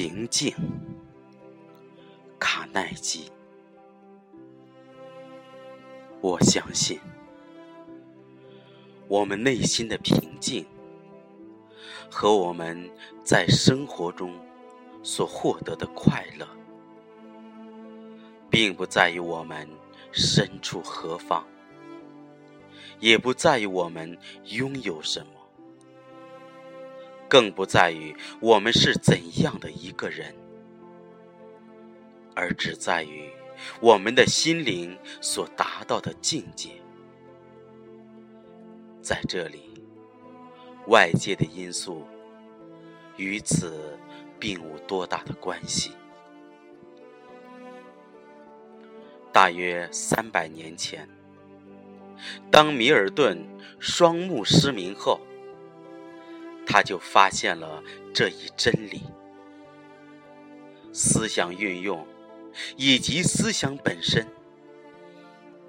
平静，卡耐基。我相信，我们内心的平静和我们在生活中所获得的快乐，并不在于我们身处何方，也不在于我们拥有什么。更不在于我们是怎样的一个人，而只在于我们的心灵所达到的境界。在这里，外界的因素与此并无多大的关系。大约三百年前，当米尔顿双目失明后。他就发现了这一真理：思想运用以及思想本身，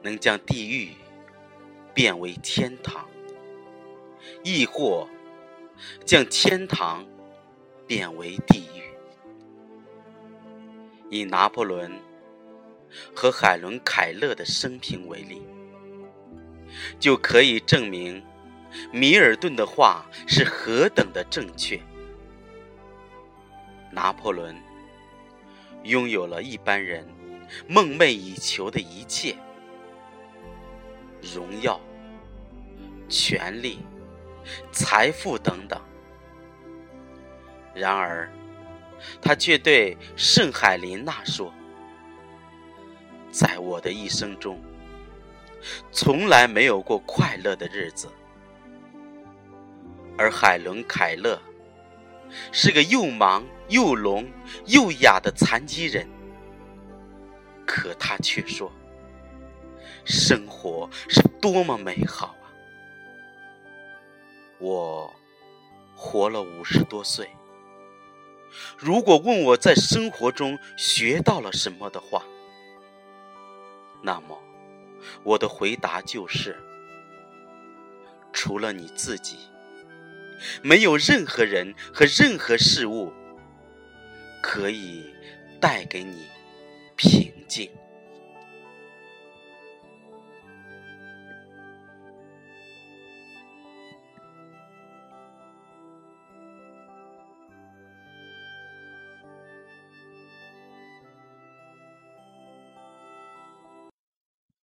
能将地狱变为天堂，亦或将天堂变为地狱。以拿破仑和海伦·凯勒的生平为例，就可以证明。米尔顿的话是何等的正确！拿破仑拥有了一般人梦寐以求的一切：荣耀、权力、财富等等。然而，他却对圣海琳娜说：“在我的一生中，从来没有过快乐的日子。”而海伦·凯勒是个又盲又聋又哑的残疾人，可他却说：“生活是多么美好啊！”我活了五十多岁，如果问我在生活中学到了什么的话，那么我的回答就是：除了你自己。没有任何人和任何事物可以带给你平静。